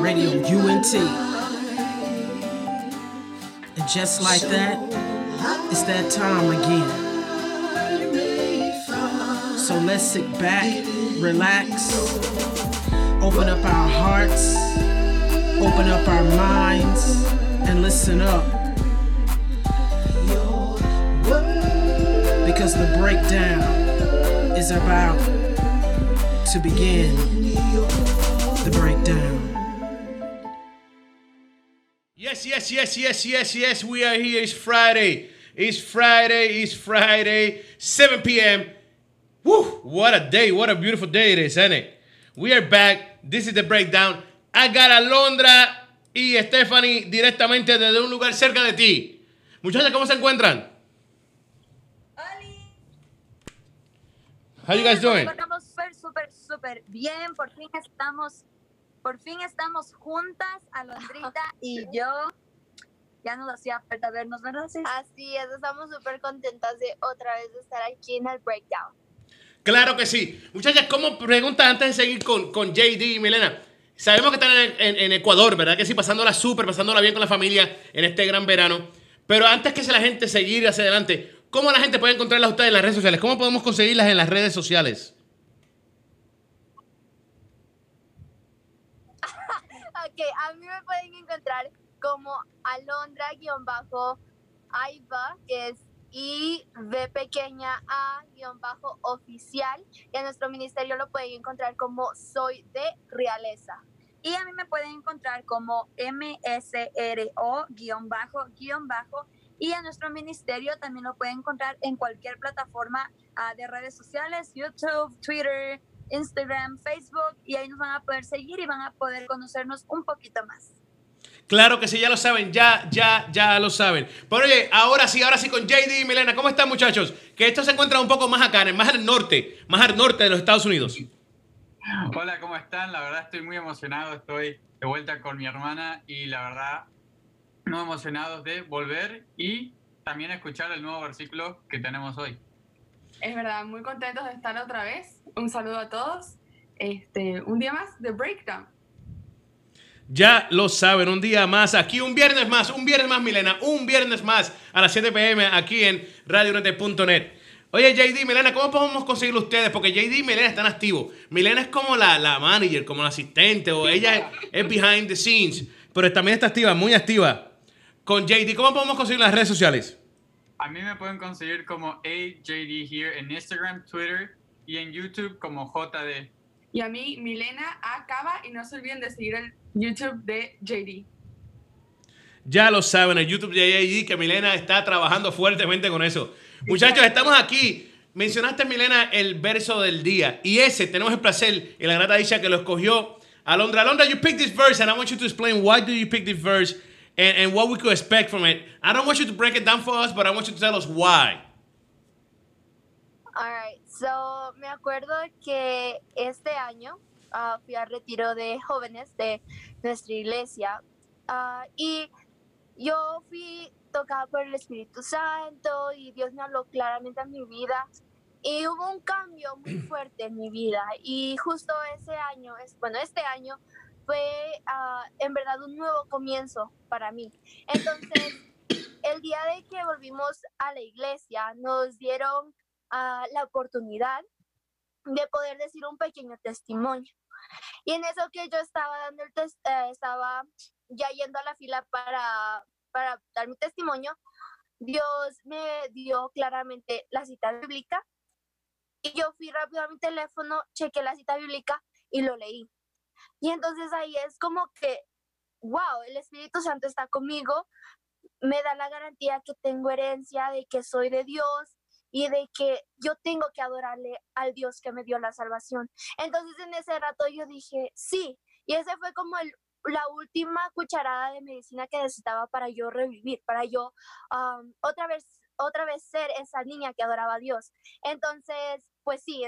Radio UNT. And just like that, it's that time again. So let's sit back, relax, open up our hearts, open up our minds, and listen up. Because the breakdown is about to begin the breakdown. Yes, yes, yes, yes, yes, yes. We are here. It's Friday. It's Friday. It's Friday. 7 p.m. Woo! What a day. What a beautiful day it is, isn't it? We are back. This is the breakdown. I got Alondra y Stephanie directamente desde un lugar cerca de ti. Muchachas, ¿cómo se encuentran? How you guys doing? Súper, súper, bien. Por fin estamos, por fin estamos juntas, Alondrita y yo. Ya nos hacía falta vernos, ¿verdad? Sí. Así es, estamos súper contentas de otra vez estar aquí en el Breakdown. Claro que sí. Muchachas, ¿cómo pregunta antes de seguir con, con JD y Milena? Sabemos que están en, en- en Ecuador, ¿verdad? Que sí, pasándola súper, pasándola bien con la familia en este gran verano. Pero antes que se la gente seguir hacia adelante, ¿cómo la gente puede encontrarlas a ustedes en las redes sociales? ¿Cómo podemos conseguirlas en las redes sociales? A mí me pueden encontrar como Alondra-Aiva, que es I V pequeña A guion bajo oficial. Y a nuestro ministerio lo pueden encontrar como Soy de Realeza. Y a mí me pueden encontrar como MSRO guion bajo guion bajo. Y a nuestro ministerio también lo pueden encontrar en cualquier plataforma ah, de redes sociales, YouTube, Twitter, Instagram, Facebook. Y ahí nos van a poder seguir y van a poder conocernos un poquito más. Claro que sí, ya lo saben, ya, ya, ya lo saben. Pero oye, ahora sí, ahora sí con JD y Milena, ¿cómo están muchachos? Que esto se encuentra un poco más acá, en- más al norte, más al norte de los Estados Unidos. Hola, ¿cómo están? La verdad estoy muy emocionado, estoy de vuelta con mi hermana y la verdad muy emocionados de volver y también escuchar el nuevo versículo que tenemos hoy. Es verdad, muy contentos de estar otra vez. Un saludo a todos. Este, un día más de Breakdown. Ya lo saben, un día más, aquí un viernes más, un viernes más, Milena, un viernes más a las 7 pm aquí en radiounete.net. Oye, JD, Milena, ¿cómo podemos conseguirlo ustedes? Porque JD y Milena están activos. Milena es como la, la manager, como la asistente, o ella es behind the scenes, pero también está activa, muy activa. Con JD, ¿cómo podemos conseguir las redes sociales? A mí me pueden conseguir como AJD here en Instagram, Twitter y en YouTube como JD. Y a mí, Milena acaba y no se olviden de seguir el YouTube de JD. Ya lo saben, el YouTube de JD, que Milena está trabajando fuertemente con eso. Muchachos, estamos aquí. Mencionaste, Milena, el verso del día. Y ese, tenemos el placer y la grata dicha que lo escogió Alondra. Alondra, you picked this verse, and I want you to explain why do you pick this verse and, and what we could expect from it. I don't want you to break it down for us, but I want you to tell us why. Alright, so me acuerdo que este año ah, fui al retiro de jóvenes de nuestra iglesia ah, y yo fui tocada por el Espíritu Santo y Dios me habló claramente a mi vida y hubo un cambio muy fuerte en mi vida y justo ese año, bueno, este año fue ah, en verdad un nuevo comienzo para mí. Entonces, el día de que volvimos a la iglesia, nos dieron ah, la oportunidad de poder decir un pequeño testimonio. Y en eso que yo estaba dando el tes- eh, estaba ya yendo a la fila para, para dar mi testimonio, Dios me dio claramente la cita bíblica y yo fui rápido a mi teléfono, chequé la cita bíblica y lo leí. Y entonces ahí es como que, wow, el Espíritu Santo está conmigo, me da la garantía que tengo herencia, de que soy de Dios y de que yo tengo que adorarle al Dios que me dio la salvación. Entonces en ese rato yo dije, sí, y ese fue como el- la última cucharada de medicina que necesitaba para yo revivir, para yo otra vez otra vez ser esa niña que adoraba a Dios. Entonces, pues sí,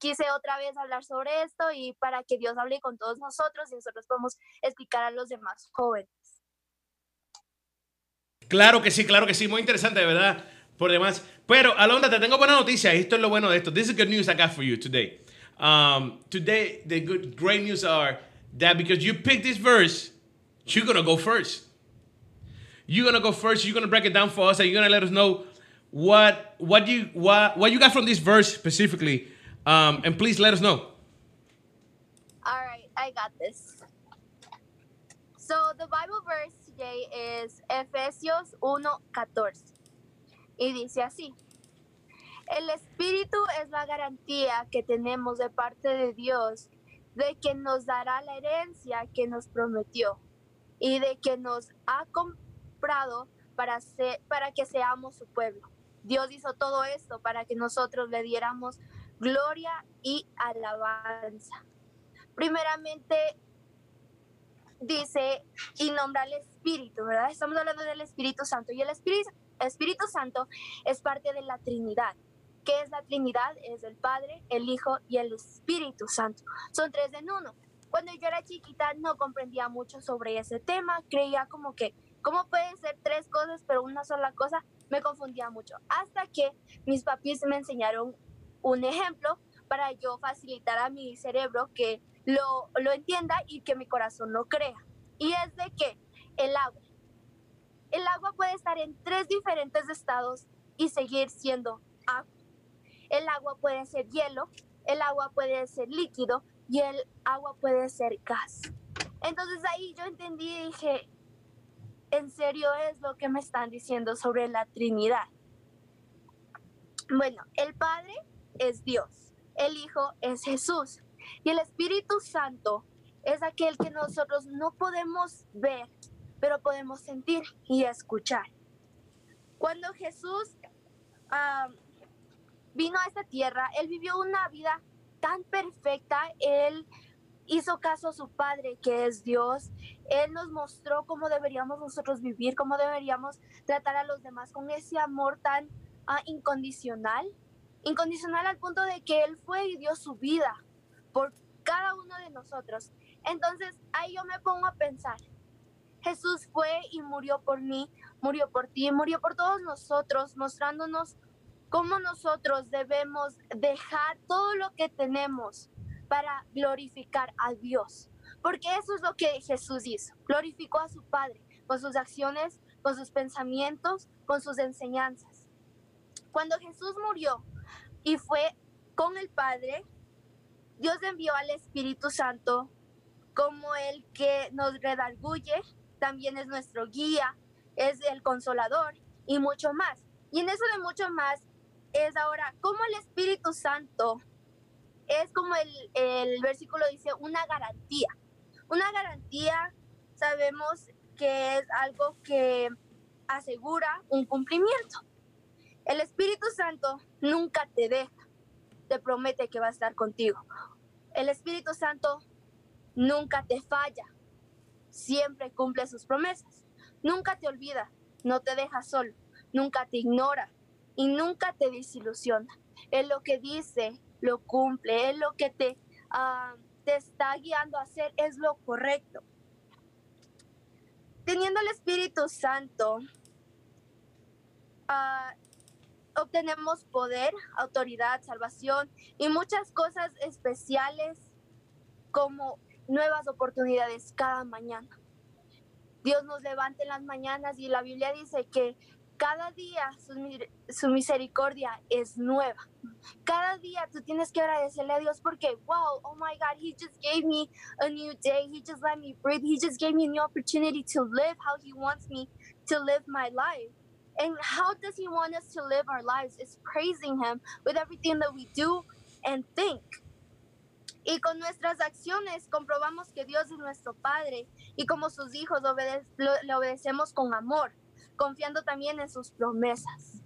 quise otra vez hablar sobre esto y para que Dios hable con todos nosotros y nosotros podamos explicar a los demás jóvenes. Claro que sí, claro que sí, muy interesante, de verdad, por demás. Pero, Alondra, te tengo buena noticia, esto es lo bueno de esto. This is good news I got for you today. Um, today, the good, great news are that because you picked this verse, you're gonna go first. You're gonna go first. You're gonna break it down for us, and you're gonna let us know what what you what what you got from this verse specifically. Um, and please let us know. All right, I got this. So the Bible verse today is Efesios 1:14. Y dice así: El Espíritu es la garantía que tenemos de parte de Dios de que nos dará la herencia que nos prometió y de que nos ha comprado para, ser, para que seamos su pueblo. Dios hizo todo esto para que nosotros le diéramos gloria y alabanza. Primeramente dice y nombra al Espíritu, ¿verdad? Estamos hablando del Espíritu Santo y el Espíritu, Espíritu Santo es parte de la Trinidad. ¿Qué es la Trinidad? Es el Padre, el Hijo y el Espíritu Santo. Son tres en uno. Cuando yo era chiquita no comprendía mucho sobre ese tema, creía como que, ¿cómo pueden ser tres cosas pero una sola cosa? Me confundía mucho. Hasta que mis papis me enseñaron un ejemplo para yo facilitar a mi cerebro que lo, lo entienda y que mi corazón lo crea. Y es de que el agua. El agua puede estar en tres diferentes estados y seguir siendo agua. El agua puede ser hielo, el agua puede ser líquido y el agua puede ser gas. Entonces ahí yo entendí y dije, en serio es lo que me están diciendo sobre la Trinidad. Bueno, el Padre es Dios, el Hijo es Jesús y el Espíritu Santo es aquel que nosotros no podemos ver, pero podemos sentir y escuchar. Cuando Jesús vino a esta tierra, Él vivió una vida tan perfecta, Él hizo caso a su Padre, que es Dios. Él nos mostró cómo deberíamos nosotros vivir, cómo deberíamos tratar a los demás con ese amor tan uh, incondicional. Incondicional al punto de que Él fue y dio su vida por cada uno de nosotros. Entonces ahí yo me pongo a pensar, Jesús fue y murió por mí, murió por ti, murió por todos nosotros, mostrándonos cómo nosotros debemos dejar todo lo que tenemos para glorificar a Dios. Porque eso es lo que Jesús hizo. Glorificó a su Padre con sus acciones, con sus pensamientos, con sus enseñanzas. Cuando Jesús murió y fue con el Padre, Dios envió al Espíritu Santo como el que nos redarguye, también es nuestro guía, es el consolador y mucho más. Y en eso de mucho más es ahora como el Espíritu Santo es como el, el versículo dice, una garantía. Una garantía sabemos que es algo que asegura un cumplimiento. El Espíritu Santo nunca te deja, te promete que va a estar contigo. El Espíritu Santo nunca te falla, siempre cumple sus promesas. Nunca te olvida, no te deja solo, nunca te ignora y nunca te desilusiona. Es lo que dice, lo cumple, es lo que te, uh, te está guiando a hacer, es lo correcto. Teniendo el Espíritu Santo, uh, obtenemos poder, autoridad, salvación y muchas cosas especiales como nuevas oportunidades cada mañana. Dios nos levanta en las mañanas y la Biblia dice que cada día su, misericordia es nueva. Cada día tú tienes que agradecerle a Dios porque, wow, oh my God, He just gave me a new day. He just let me breathe. He just gave me a new opportunity to live how He wants me to live my life. And how does He want us to live our lives? Is praising Him with everything that we do and think. Y con nuestras acciones comprobamos que Dios es nuestro Padre y como sus hijos obede le obedecemos con amor, confiando también en sus promesas.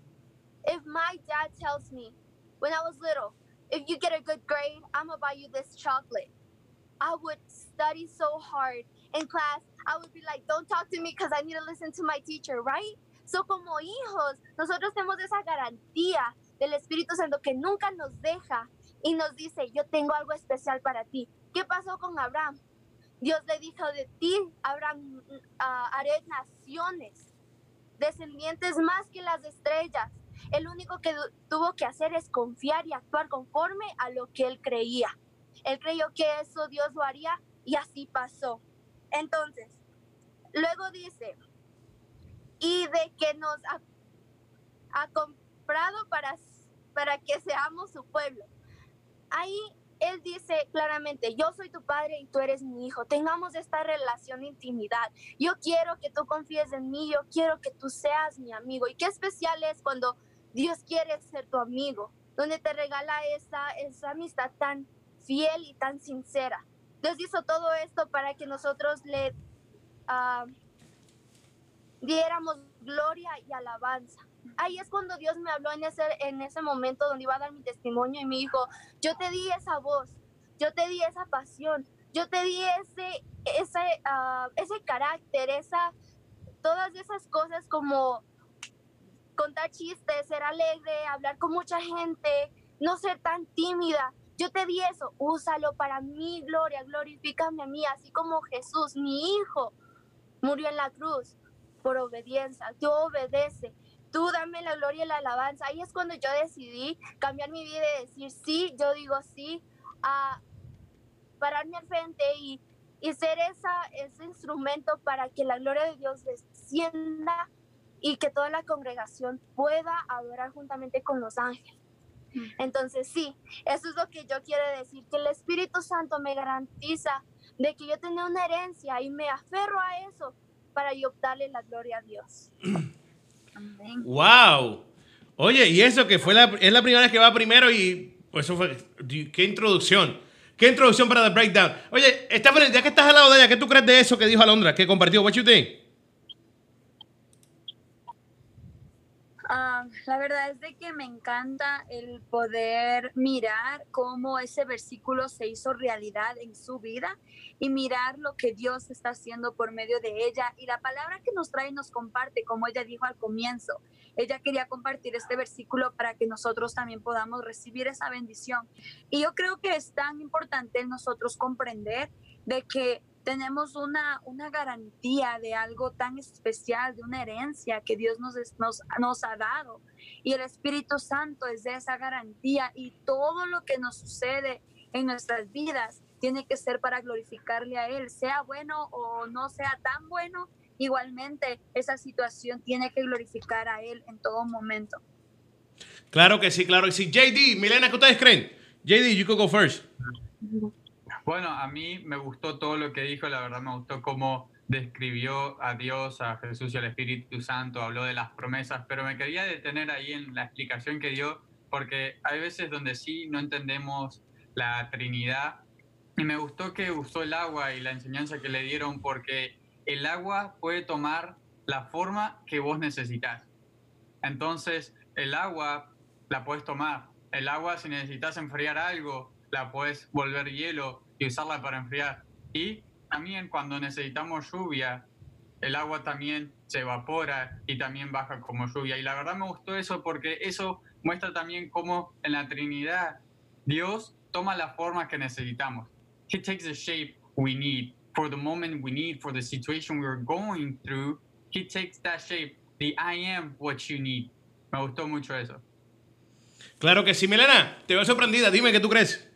If my dad tells me when I was little, if you get a good grade, I'm gonna buy you this chocolate. I would study so hard in class. I would be like, don't talk to me because I need to listen to my teacher, right? So como hijos, nosotros tenemos esa garantía del Espíritu Santo que nunca nos deja y nos dice, yo tengo algo especial para ti. ¿Qué pasó con Abraham? Dios le dijo de ti, Abraham, uh, haré naciones, descendientes más que las estrellas. El único que tuvo que hacer es confiar y actuar conforme a lo que él creía. él creyó que eso Dios lo haría y así pasó. Entonces, luego dice, y de que nos ha, ha comprado para, para que seamos su pueblo. Ahí él dice claramente, yo soy tu padre y tú eres mi hijo. Tengamos esta relación de intimidad. Yo quiero que tú confíes en mí, yo quiero que tú seas mi amigo. Y qué especial es cuando Dios quiere ser tu amigo, donde te regala esa, esa amistad tan fiel y tan sincera. Dios hizo todo esto para que nosotros le ah, diéramos gloria y alabanza. Ahí es cuando Dios me habló en ese, en ese momento donde iba a dar mi testimonio y me dijo, yo te di esa voz, yo te di esa pasión, yo te di ese, ese, ah, ese carácter, esa, todas esas cosas como contar chistes, ser alegre, hablar con mucha gente, no ser tan tímida. Yo te di eso, úsalo para mi gloria, glorifícame a mí, así como Jesús, mi hijo, murió en la cruz por obediencia. Tú obedece, tú dame la gloria y la alabanza. Ahí es cuando yo decidí cambiar mi vida y decir sí, yo digo sí, a pararme al frente y, y ser esa, ese instrumento para que la gloria de Dios descienda y que toda la congregación pueda adorar juntamente con los ángeles. Entonces sí, eso es lo que yo quiero decir, que el Espíritu Santo me garantiza de que yo tengo una herencia y me aferro a eso para yo darle la gloria a Dios. Amén. ¡Wow! Oye, y eso que fue la, es la primera vez que va primero y pues eso fue, qué introducción. Qué introducción para The Breakdown. Oye, Stephanie, ya que estás al lado de ella, ¿qué tú crees de eso que dijo Alondra, que compartió? What you think? Ah, la verdad es de que me encanta el poder mirar cómo ese versículo se hizo realidad en su vida y mirar lo que Dios está haciendo por medio de ella y la palabra que nos trae nos comparte, como ella dijo al comienzo. Ella quería compartir este versículo para que nosotros también podamos recibir esa bendición. Y yo creo que es tan importante nosotros comprender de que tenemos una, una garantía de algo tan especial, de una herencia que Dios nos, es- nos, nos ha dado. Y el Espíritu Santo es de esa garantía y todo lo que nos sucede en nuestras vidas tiene que ser para glorificarle a Él, sea bueno o no sea tan bueno. Igualmente, esa situación tiene que glorificar a Él en todo momento. Claro que sí, claro que sí. JD, Milena, ¿qué ustedes creen? JD, you could go first. Bueno, a mí me gustó todo lo que dijo, la verdad me gustó cómo describió a Dios, a Jesús y al Espíritu Santo, habló de las promesas, pero me quería detener ahí en la explicación que dio, porque hay veces donde sí no entendemos la Trinidad, y me gustó que usó el agua y la enseñanza que le dieron, porque el agua puede tomar la forma que vos necesitas. Entonces, el agua la puedes tomar. El agua, si necesitas enfriar algo, la puedes volver hielo y usarla para enfriar. Y también cuando necesitamos lluvia, el agua también se evapora y también baja como lluvia. Y la verdad me gustó eso porque eso muestra también cómo en la Trinidad Dios toma la forma que necesitamos. He takes the shape we need for the moment we need, for the situation we're going through. He takes that shape, the I am what you need. Me gustó mucho eso. Claro que sí, Milena, te veo sorprendida. Dime qué tú crees.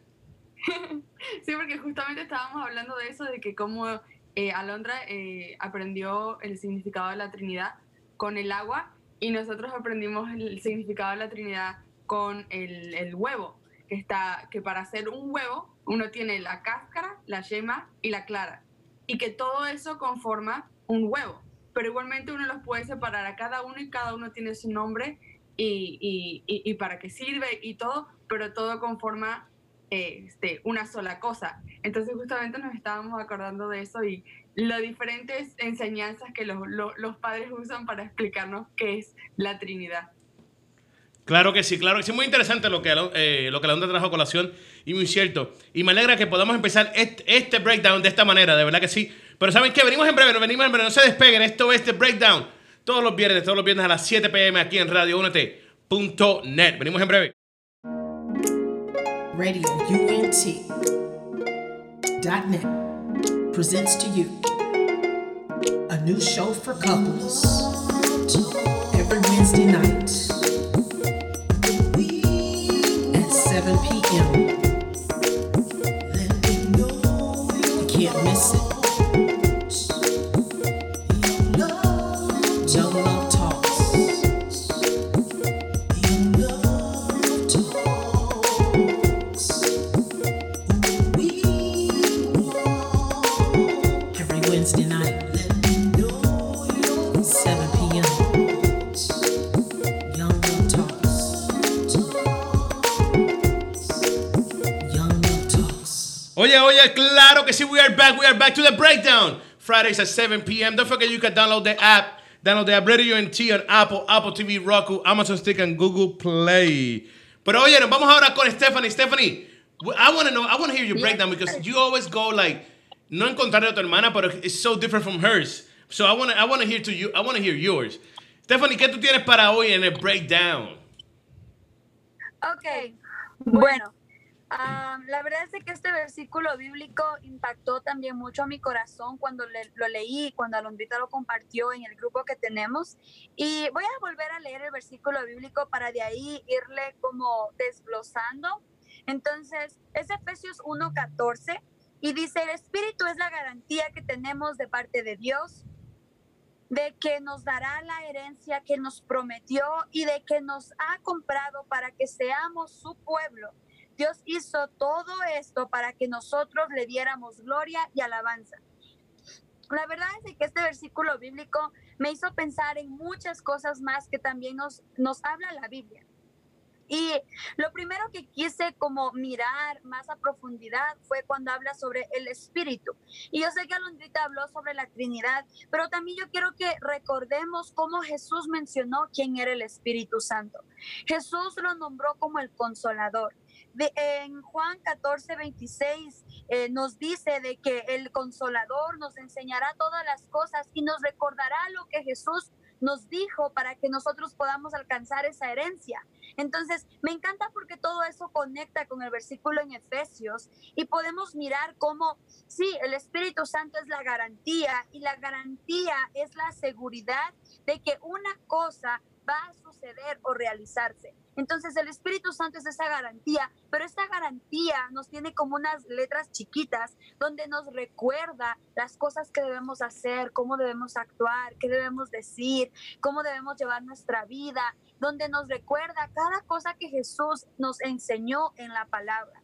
Sí, porque justamente estábamos hablando de eso, de que cómo eh, Alondra eh, aprendió el significado de la Trinidad con el agua y nosotros aprendimos el significado de la Trinidad con el, el huevo, que, está, que para hacer un huevo uno tiene la cáscara, la yema y la clara, y que todo eso conforma un huevo, pero igualmente uno los puede separar a cada uno y cada uno tiene su nombre y, y, y, y para qué sirve y todo, pero todo conforma este, una sola cosa. Entonces justamente nos estábamos acordando de eso y las diferentes enseñanzas que los, los, padres usan para explicarnos qué es la Trinidad. Claro que sí, claro que sí. Muy interesante lo que, eh, lo que la onda trajo a colación y muy cierto. Y me alegra que podamos empezar este, este, breakdown de esta manera, de verdad que sí. Pero ¿saben qué? Venimos en breve, no venimos en breve, no se despeguen. Esto es The Breakdown. Todos los viernes, todos los viernes a las 7 pm aquí en Radio Únete.net. Venimos en breve. Radio UNT.net presents to you a new show for couples every Wednesday night at 7 p.m. claro que sí, we are back, we are back to the breakdown. Fridays at 7 p.m. Don't forget you can download the app, download the app Radio NT on Apple, Apple TV, Roku, Amazon Stick, and Google Play. Pero oye, oh, nos vamos ahora con Stephanie. Stephanie, I want to know, I want to hear your breakdown because you always go like, no en contrario a tu hermana, pero it's so different from hers. So I want to, I want to hear to you, I want to hear yours. Stephanie, ¿qué tú tienes para hoy en el breakdown? Ok, bueno, la verdad es que este versículo bíblico impactó también mucho a mi corazón cuando le- lo leí, cuando Alondrita lo compartió en el grupo que tenemos. Y voy a volver a leer el versículo bíblico para de ahí irle como desglosando. Entonces, es Efesios 1.14 y dice, el Espíritu es la garantía que tenemos de parte de Dios de que nos dará la herencia que nos prometió y de que nos ha comprado para que seamos su pueblo. Dios hizo todo esto para que nosotros le diéramos gloria y alabanza. La verdad es que este versículo bíblico me hizo pensar en muchas cosas más que también nos, nos habla la Biblia. Y lo primero que quise como mirar más a profundidad fue cuando habla sobre el Espíritu. Y yo sé que Alondrita habló sobre la Trinidad, pero también yo quiero que recordemos cómo Jesús mencionó quién era el Espíritu Santo. Jesús lo nombró como el consolador. En Juan 14, 26 eh, nos dice de que el consolador nos enseñará todas las cosas y nos recordará lo que Jesús nos dijo para que nosotros podamos alcanzar esa herencia. Entonces, me encanta porque todo eso conecta con el versículo en Efesios y podemos mirar cómo, sí, el Espíritu Santo es la garantía y la garantía es la seguridad de que una cosa va a suceder o realizarse. Entonces el Espíritu Santo es esa garantía, pero esta garantía nos tiene como unas letras chiquitas donde nos recuerda las cosas que debemos hacer, cómo debemos actuar, qué debemos decir, cómo debemos llevar nuestra vida, donde nos recuerda cada cosa que Jesús nos enseñó en la palabra.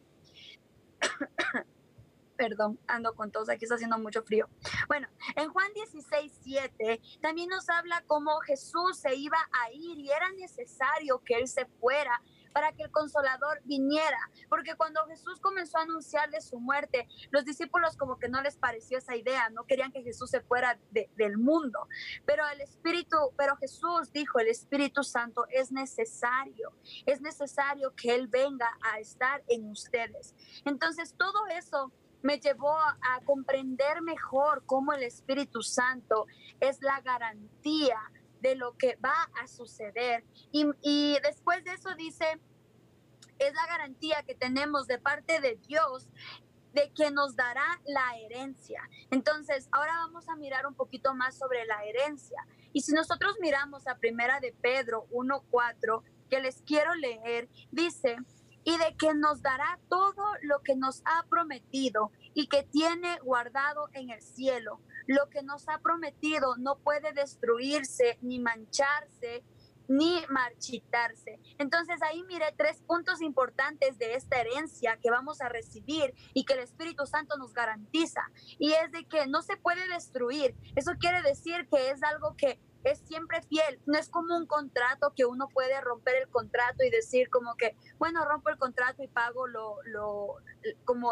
Perdón, ando con tos, aquí está haciendo mucho frío. Bueno, en Juan 16, 7 también nos habla cómo Jesús se iba a ir y era necesario que Él se fuera para que el consolador viniera, porque cuando Jesús comenzó a anunciar de su muerte, los discípulos como que no les pareció esa idea, no querían que Jesús se fuera de- del mundo, pero el Espíritu, pero Jesús dijo, el Espíritu Santo es necesario, es necesario que Él venga a estar en ustedes. Entonces todo eso me llevó a, comprender mejor cómo el Espíritu Santo es la garantía de lo que va a suceder. Y, y después de eso dice, es la garantía que tenemos de parte de Dios de que nos dará la herencia. Entonces, ahora vamos a mirar un poquito más sobre la herencia. Y si nosotros miramos a Primera de Pedro 1:4, que les quiero leer, dice, y de que nos dará todo lo que nos ha prometido y que tiene guardado en el cielo. Lo que nos ha prometido no puede destruirse ni mancharse ni marchitarse. Entonces ahí miré tres puntos importantes de esta herencia que vamos a recibir y que el Espíritu Santo nos garantiza. Y es de que no se puede destruir. Eso quiere decir que es algo que es siempre fiel. No es como un contrato que uno puede romper el contrato y decir como que, bueno, rompo el contrato y pago lo, lo como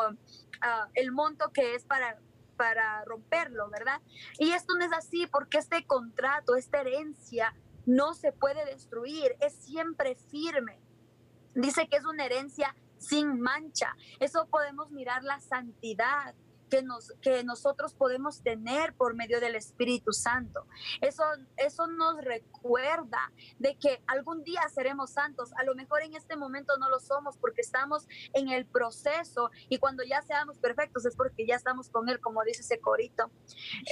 ah, el monto que es para para romperlo, ¿verdad? Y esto no es así porque este contrato, esta herencia no se puede destruir, es siempre firme. Dice que es una herencia sin mancha. Eso podemos mirar la santidad que, nos, que nosotros podemos tener por medio del Espíritu Santo. Eso, eso nos recuerda de que algún día seremos santos. A lo mejor en este momento no lo somos porque estamos en el proceso y cuando ya seamos perfectos es porque ya estamos con Él, como dice ese corito.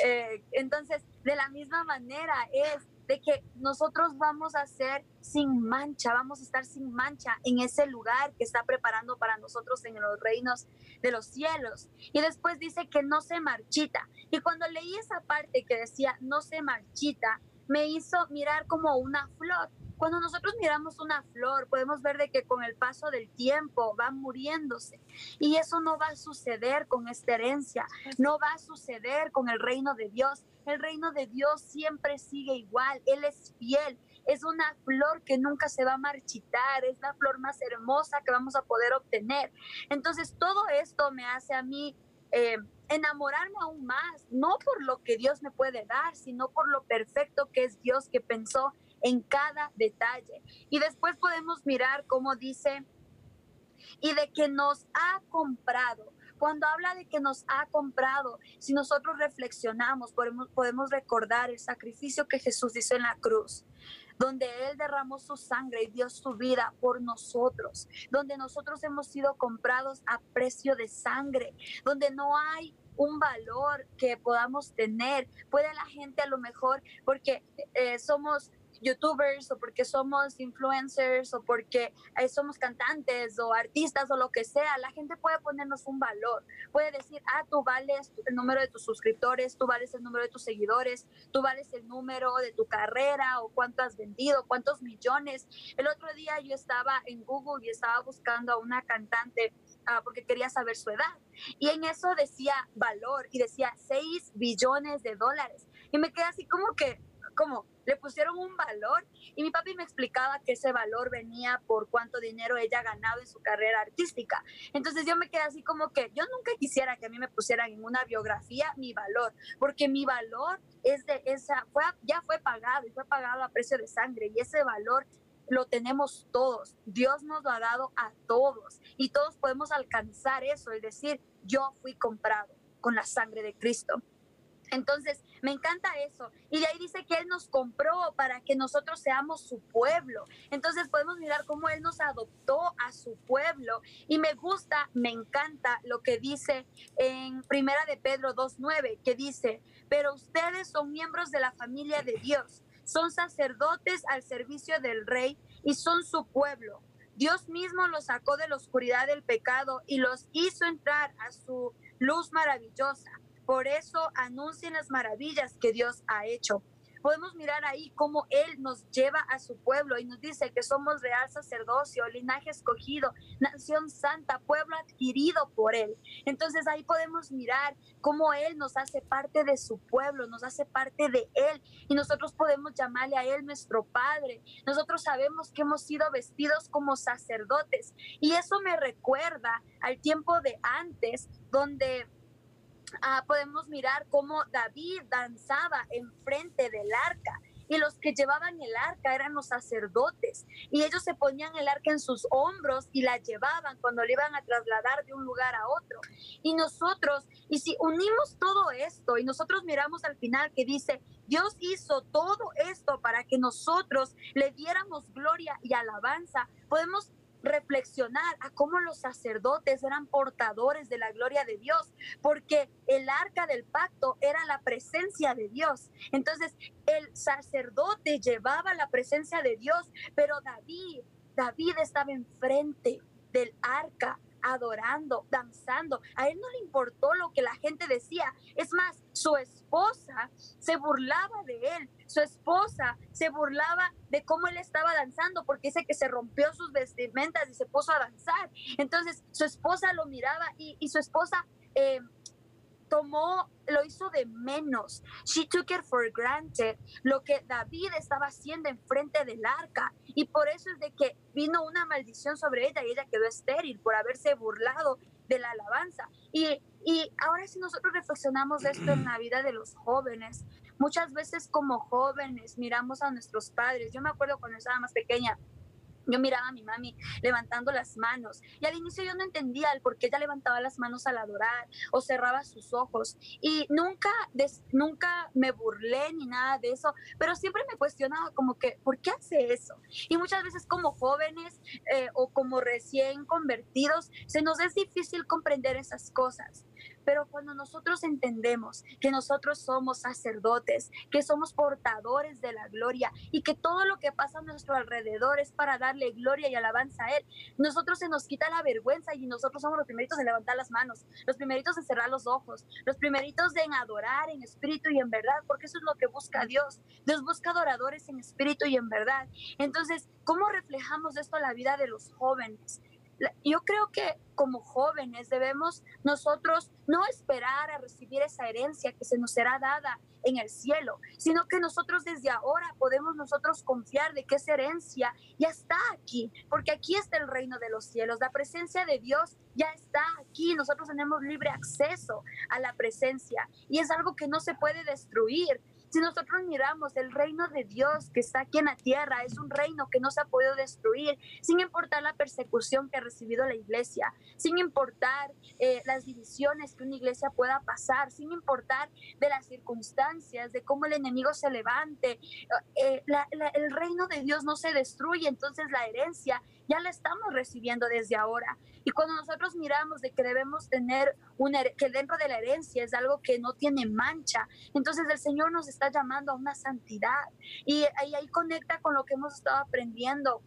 Eh, entonces, de la misma manera es de que nosotros vamos a ser sin mancha, vamos a estar sin mancha en ese lugar que está preparando para nosotros en los reinos de los cielos. Y después dice que no se marchita. Y cuando leí esa parte que decía no se marchita, me hizo mirar como una flor. Cuando nosotros miramos una flor, podemos ver de que con el paso del tiempo va muriéndose. Y eso no va a suceder con esta herencia, no va a suceder con el reino de Dios. El reino de Dios siempre sigue igual, Él es fiel. es una flor que nunca se va a marchitar, es la flor más hermosa que vamos a poder obtener. Entonces, todo esto me hace a mí eh, enamorarme aún más, no por lo que Dios me puede dar, sino por lo perfecto que es Dios que pensó en cada detalle. Y después podemos mirar cómo dice, y de que nos ha comprado. Cuando habla de que nos ha comprado, si nosotros reflexionamos, podemos, podemos recordar el sacrificio que Jesús hizo en la cruz donde Él derramó su sangre y dio su vida por nosotros, donde nosotros hemos sido comprados a precio de sangre, donde no hay un valor que podamos tener. Puede la gente a lo mejor, porque eh, somos youtubers o porque somos influencers o porque eh, somos cantantes o artistas o lo que sea, la gente puede ponernos un valor. Puede decir, ah, tú vales el número de tus suscriptores, tú vales el número de tus seguidores, tú vales el número de tu carrera o cuánto has vendido, cuántos millones. El otro día yo estaba en Google y estaba buscando a una cantante ah, porque quería saber su edad. Y en eso decía valor y decía 6 billones de dólares. Y me quedé así como que, como le pusieron un valor y mi papi me explicaba que ese valor venía por cuánto dinero ella ha ganado en su carrera artística. Entonces yo me quedé así como que yo nunca quisiera que a mí me pusieran en una biografía mi valor, porque mi valor es de esa, fue, ya fue pagado y fue pagado a precio de sangre y ese valor lo tenemos todos. Dios nos lo ha dado a todos y todos podemos alcanzar eso, es decir, yo fui comprado con la sangre de Cristo. Entonces, me encanta eso. Y de ahí dice que Él nos compró para que nosotros seamos su pueblo. Entonces podemos mirar cómo Él nos adoptó a su pueblo. Y me gusta, me encanta lo que dice en Primera de Pedro 2.9, que dice, pero ustedes son miembros de la familia de Dios, son sacerdotes al servicio del rey y son su pueblo. Dios mismo los sacó de la oscuridad del pecado y los hizo entrar a su luz maravillosa. Por eso anuncien las maravillas que Dios ha hecho. Podemos mirar ahí cómo Él nos lleva a su pueblo y nos dice que somos real sacerdocio, linaje escogido, nación santa, pueblo adquirido por Él. Entonces ahí podemos mirar cómo Él nos hace parte de su pueblo, nos hace parte de Él y nosotros podemos llamarle a Él nuestro Padre. Nosotros sabemos que hemos sido vestidos como sacerdotes y eso me recuerda al tiempo de antes donde Ah, podemos mirar cómo David danzaba enfrente del arca y los que llevaban el arca eran los sacerdotes y ellos se ponían el arca en sus hombros y la llevaban cuando le iban a trasladar de un lugar a otro. Y nosotros, y si unimos todo esto y nosotros miramos al final que dice, Dios hizo todo esto para que nosotros le diéramos gloria y alabanza, podemos reflexionar a cómo los sacerdotes eran portadores de la gloria de Dios, porque el arca del pacto era la presencia de Dios. Entonces, el sacerdote llevaba la presencia de Dios, pero David, David estaba enfrente del arca adorando, danzando. A él no le importó lo que la gente decía. Es más, su esposa se burlaba de él. Su esposa se burlaba de cómo él estaba danzando porque dice que se rompió sus vestimentas y se puso a danzar. Entonces su esposa lo miraba y, su esposa... Eh, tomó, lo hizo de menos. She took it for granted, lo que David estaba haciendo enfrente del arca. Y por eso es de que vino una maldición sobre ella y ella quedó estéril por haberse burlado de la alabanza. Y, y ahora si nosotros reflexionamos esto en la vida de los jóvenes, muchas veces como jóvenes miramos a nuestros padres. Yo me acuerdo cuando estaba más pequeña, yo miraba a mi mami levantando las manos y al inicio yo no entendía el por qué ella levantaba las manos al adorar o cerraba sus ojos y nunca, nunca me burlé ni nada de eso, pero siempre me cuestionaba como que, ¿por qué hace eso? Y muchas veces como jóvenes eh, o como recién convertidos, se nos es difícil comprender esas cosas. Pero cuando nosotros entendemos que nosotros somos sacerdotes, que somos portadores de la gloria y que todo lo que pasa a nuestro alrededor es para darle gloria y alabanza a Él, nosotros se nos quita la vergüenza y nosotros somos los primeritos en levantar las manos, los primeritos en cerrar los ojos, los primeritos en adorar en espíritu y en verdad, porque eso es lo que busca Dios. Dios busca adoradores en espíritu y en verdad. Entonces, ¿cómo reflejamos esto en la vida de los jóvenes? Yo creo que como jóvenes debemos nosotros no esperar a recibir esa herencia que se nos será dada en el cielo, sino que nosotros desde ahora podemos nosotros confiar de que esa herencia ya está aquí, porque aquí está el reino de los cielos, la presencia de Dios ya está aquí, nosotros tenemos libre acceso a la presencia y es algo que no se puede destruir, si nosotros miramos el reino de Dios que está aquí en la tierra, es un reino que no se ha podido destruir, sin importar la persecución que ha recibido la iglesia, sin importar eh, las divisiones que una iglesia pueda pasar, sin importar de las circunstancias, de cómo el enemigo se levante. Eh, el reino de Dios no se destruye, entonces la herencia ya la estamos recibiendo desde ahora. Y cuando nosotros miramos de que debemos tener una, que dentro de la herencia es algo que no tiene mancha, entonces el Señor nos está llamando a una santidad. Y ahí, ahí conecta con lo que hemos estado aprendiendo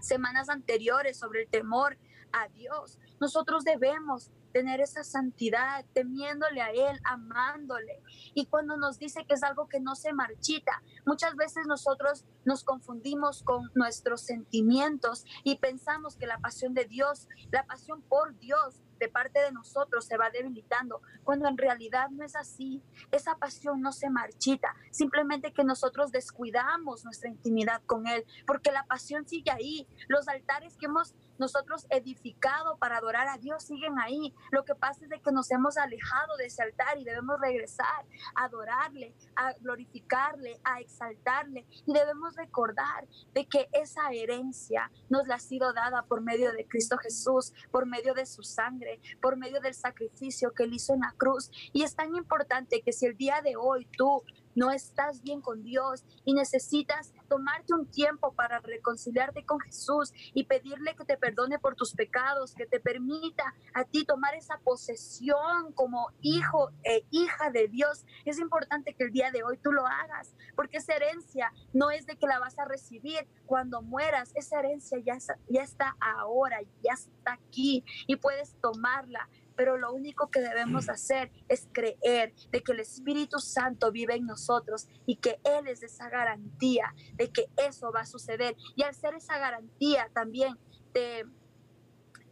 semanas anteriores sobre el temor a Dios. Nosotros debemos tener esa santidad, temiéndole a Él, amándole. Y cuando nos dice que es algo que no se marchita, muchas veces nosotros nos confundimos con nuestros sentimientos y pensamos que la pasión de Dios, la pasión por Dios, de parte de nosotros se va debilitando, cuando en realidad no es así. Esa pasión no se marchita, simplemente que nosotros descuidamos nuestra intimidad con Él, porque la pasión sigue ahí. Los altares que hemos nosotros edificado para adorar a Dios siguen ahí. Lo que pasa es de que nos hemos alejado de ese altar y debemos regresar a adorarle, a glorificarle, a exaltarle y debemos recordar de que esa herencia nos la ha sido dada por medio de Cristo Jesús, por medio de su sangre, por medio del sacrificio que él hizo en la cruz. Y es tan importante que si el día de hoy tú no estás bien con Dios y necesitas tomarte un tiempo para reconciliarte con Jesús y pedirle que te perdone por tus pecados, que te permita a ti tomar esa posesión como hijo e hija de Dios. Es importante que el día de hoy tú lo hagas, porque esa herencia no es de que la vas a recibir cuando mueras, esa herencia ya, ya está ahora, ya está aquí y puedes tomarla pero lo único que debemos hacer es creer de que el Espíritu Santo vive en nosotros y que Él es esa garantía de que eso va a suceder. Y al ser esa garantía también te,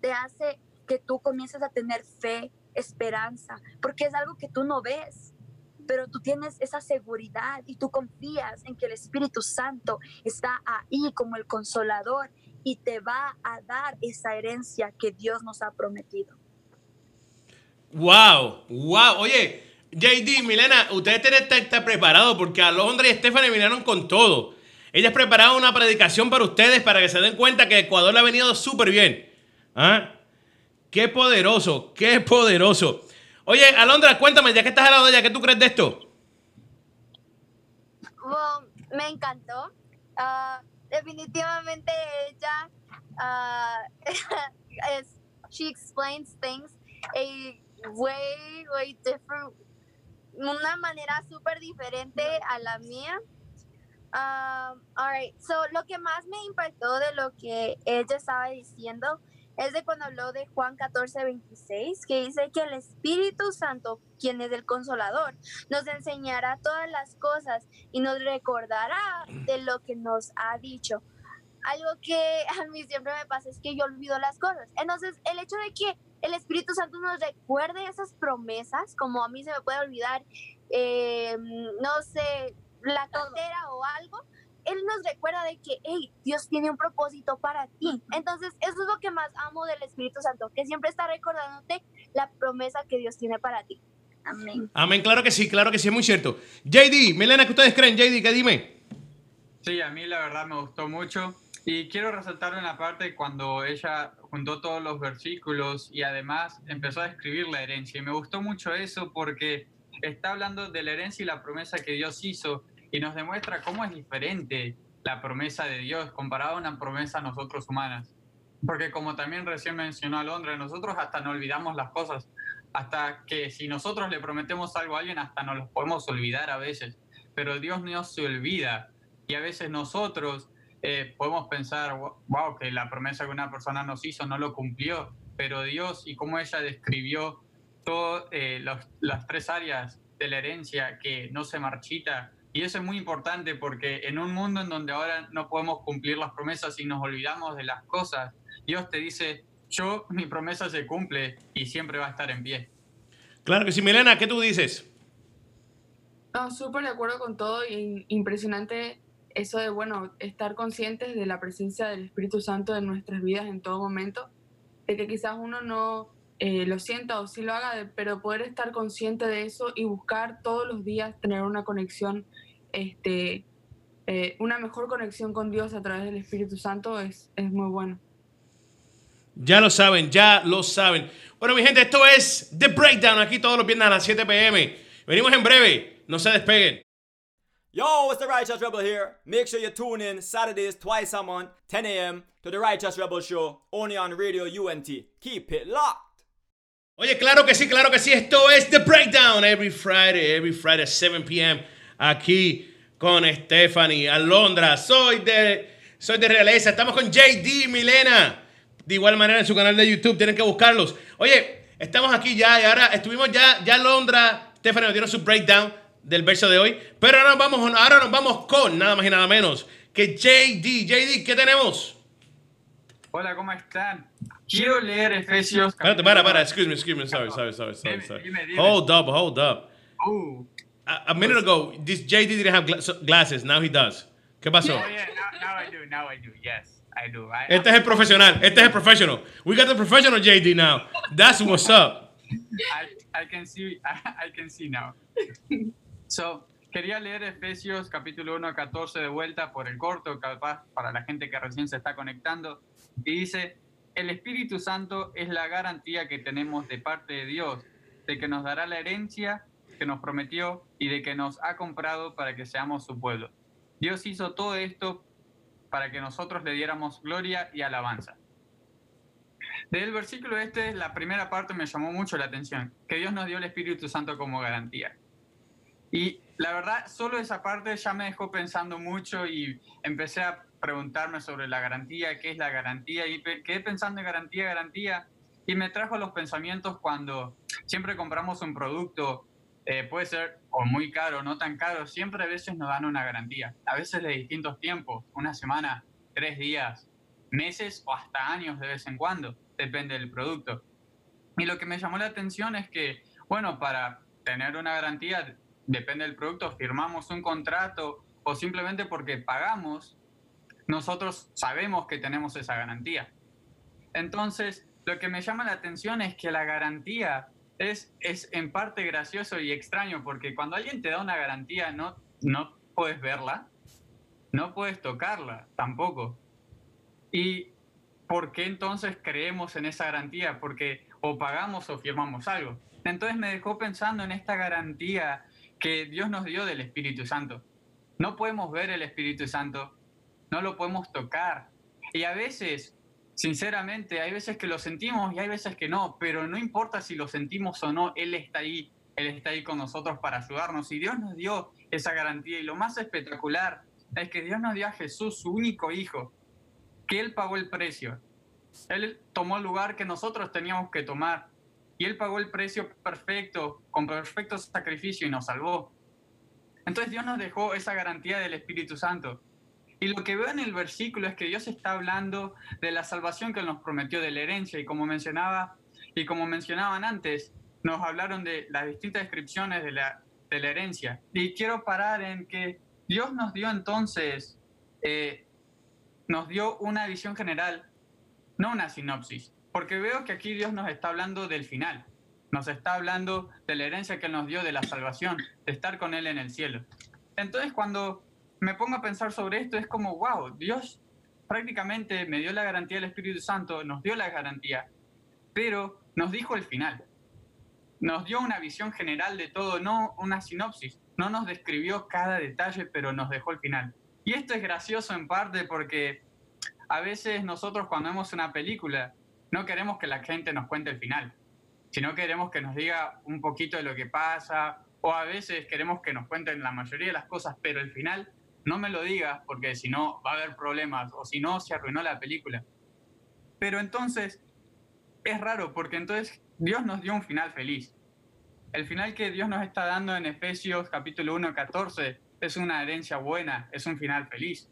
te hace que tú comiences a tener fe, esperanza, porque es algo que tú no ves, pero tú tienes esa seguridad y tú confías en que el Espíritu Santo está ahí como el consolador y te va a dar esa herencia que Dios nos ha prometido. Wow, wow. Oye, JD, Milena, ustedes tienen que estar preparados porque Alondra y Stephanie vinieron con todo. Ellas prepararon una predicación para ustedes para que se den cuenta que Ecuador le ha venido súper bien. ¿Ah? Qué poderoso, qué poderoso. Oye, Alondra, cuéntame, ya que estás al lado de ella, ¿qué tú crees de esto? me encantó. Ah, definitivamente ella, uh, she explains things way, way different, una manera súper diferente a la mía. Um, alright, so lo que más me impactó de lo que ella estaba diciendo es de cuando habló de Juan 14, 26, que dice que el Espíritu Santo, quien es el consolador, nos enseñará todas las cosas y nos recordará de lo que nos ha dicho. Algo que a mí siempre me pasa es que yo olvido las cosas. Entonces, el hecho de que el Espíritu Santo nos recuerde esas promesas, como a mí se me puede olvidar, eh, no sé, la cartera o algo, Él nos recuerda de que, hey, Dios tiene un propósito para ti. Entonces, eso es lo que más amo del Espíritu Santo, que siempre está recordándote la promesa que Dios tiene para ti. Amén. Amén, claro que sí, claro que sí, es muy cierto. JD, Milena, ¿qué ustedes creen? JD, ¿qué dime? Sí, a mí la verdad me gustó mucho. Y quiero resaltar una parte cuando ella juntó todos los versículos y además empezó a escribir la herencia. Y me gustó mucho eso porque está hablando de la herencia y la promesa que Dios hizo y nos demuestra cómo es diferente la promesa de Dios comparada a una promesa nosotros humanas. Porque como también recién mencionó Alondra, nosotros hasta no olvidamos las cosas, hasta que si nosotros le prometemos algo a alguien, hasta nos lo podemos olvidar a veces, pero Dios no se olvida y a veces nosotros eh, podemos pensar, wow, que la promesa que una persona nos hizo no lo cumplió, pero Dios y cómo ella describió todas eh, las tres áreas de la herencia que no se marchita. Y eso es muy importante porque en un mundo en donde ahora no podemos cumplir las promesas y nos olvidamos de las cosas, Dios te dice, yo, mi promesa se cumple y siempre va a estar en pie. Claro que sí, Milena, ¿qué tú dices? No, súper de acuerdo con todo y impresionante eso de, bueno, estar conscientes de la presencia del Espíritu Santo en nuestras vidas en todo momento, de que quizás uno no eh, lo sienta o sí lo haga, pero poder estar consciente de eso y buscar todos los días tener una conexión, este, eh, una mejor conexión con Dios a través del Espíritu Santo es, es muy bueno. Ya lo saben, ya lo saben. Bueno, mi gente, esto es The Breakdown, aquí todos los viernes a las 7 pm. Venimos en breve, no se despeguen. Yo, it's the Righteous Rebel here. Make sure you tune in Saturdays twice a month, 10 a.m. to the Righteous Rebel Show, only on Radio UNT. Keep it locked. Oye, claro que sí, claro que sí. Esto es The Breakdown every Friday, every Friday 7 p.m. aquí con Stephanie Alondra. Soy de, soy de Realeza. Estamos con JD Milena. De igual manera en su canal de YouTube tienen que buscarlos. Oye, estamos aquí ya y ahora estuvimos ya, ya Alondra, Stephanie nos dieron su breakdown del verso de hoy. Pero ahora nos vamos, ahora nos vamos con nada más y nada menos que JD. JD, ¿qué tenemos? Hola, ¿cómo están? Quiero leer Efesios. Espérate, para, para, excuse me, excuse me, sorry, sorry, sorry, sorry. Sorry. dime, dime. Hold up, hold up. Uh, A, a minute ago, this JD didn't have gla- glasses, now he does. ¿Qué pasó? oh yeah, now, now I do, now I do, yes, I do. I, Este es el profesional, este es el professional. We got the professional JD now. That's what's up. I, I can see, I, can see now. So, quería leer Efesios capítulo 1 14 de vuelta por el corto, capaz para la gente que recién se está conectando. Y dice, el Espíritu Santo es la garantía que tenemos de parte de Dios, de que nos dará la herencia que nos prometió y de que nos ha comprado para que seamos su pueblo. Dios hizo todo esto para que nosotros le diéramos gloria y alabanza. Del versículo este, la primera parte me llamó mucho la atención, que Dios nos dio el Espíritu Santo como garantía. Y la verdad, solo esa parte ya me dejó pensando mucho y empecé a preguntarme sobre la garantía, qué es la garantía, y quedé pensando en garantía, garantía, y me trajo los pensamientos cuando siempre compramos un producto, eh, puede ser o muy caro, no tan caro, siempre a veces nos dan una garantía, a veces de distintos tiempos, una semana, tres días, meses o hasta años de vez en cuando, depende del producto. Y lo que me llamó la atención es que, bueno, para tener una garantía, depende del producto, firmamos un contrato o simplemente porque pagamos, nosotros sabemos que tenemos esa garantía. Entonces, lo que me llama la atención es que la garantía es, es en parte gracioso y extraño, porque cuando alguien te da una garantía no, no puedes verla, no puedes tocarla tampoco. ¿Y por qué entonces creemos en esa garantía? Porque o pagamos o firmamos algo. Entonces me dejó pensando en esta garantía que Dios nos dio del Espíritu Santo. No podemos ver el Espíritu Santo, no lo podemos tocar. Y a veces, sinceramente, hay veces que lo sentimos y hay veces que no, pero no importa si lo sentimos o no, Él está ahí, Él está ahí con nosotros para ayudarnos. Y Dios nos dio esa garantía. Y lo más espectacular es que Dios nos dio a Jesús, su único Hijo, que Él pagó el precio. Él tomó el lugar que nosotros teníamos que tomar. Y Él pagó el precio perfecto, con perfecto sacrificio y nos salvó. Entonces Dios nos dejó esa garantía del Espíritu Santo. Y lo que veo en el versículo es que Dios está hablando de la salvación que nos prometió de la herencia. Y como mencionaba, y como mencionaban antes, nos hablaron de las distintas descripciones de la, de la herencia. Y quiero parar en que Dios nos dio entonces, eh, nos dio una visión general, no una sinopsis. Porque veo que aquí Dios nos está hablando del final. Nos está hablando de la herencia que nos dio de la salvación, de estar con Él en el cielo. Entonces, cuando me pongo a pensar sobre esto, es como, wow, Dios prácticamente me dio la garantía del Espíritu Santo, nos dio la garantía, pero nos dijo el final. Nos dio una visión general de todo, no una sinopsis. No nos describió cada detalle, pero nos dejó el final. Y esto es gracioso en parte porque a veces nosotros cuando vemos una película no queremos que la gente nos cuente el final, sino queremos que nos diga un poquito de lo que pasa, o a veces queremos que nos cuenten la mayoría de las cosas, pero el final no me lo digas porque si no va a haber problemas o si no se arruinó la película. Pero entonces es raro porque entonces Dios nos dio un final feliz. El final que Dios nos está dando en Efesios capítulo 1, 14 es una herencia buena, es un final feliz.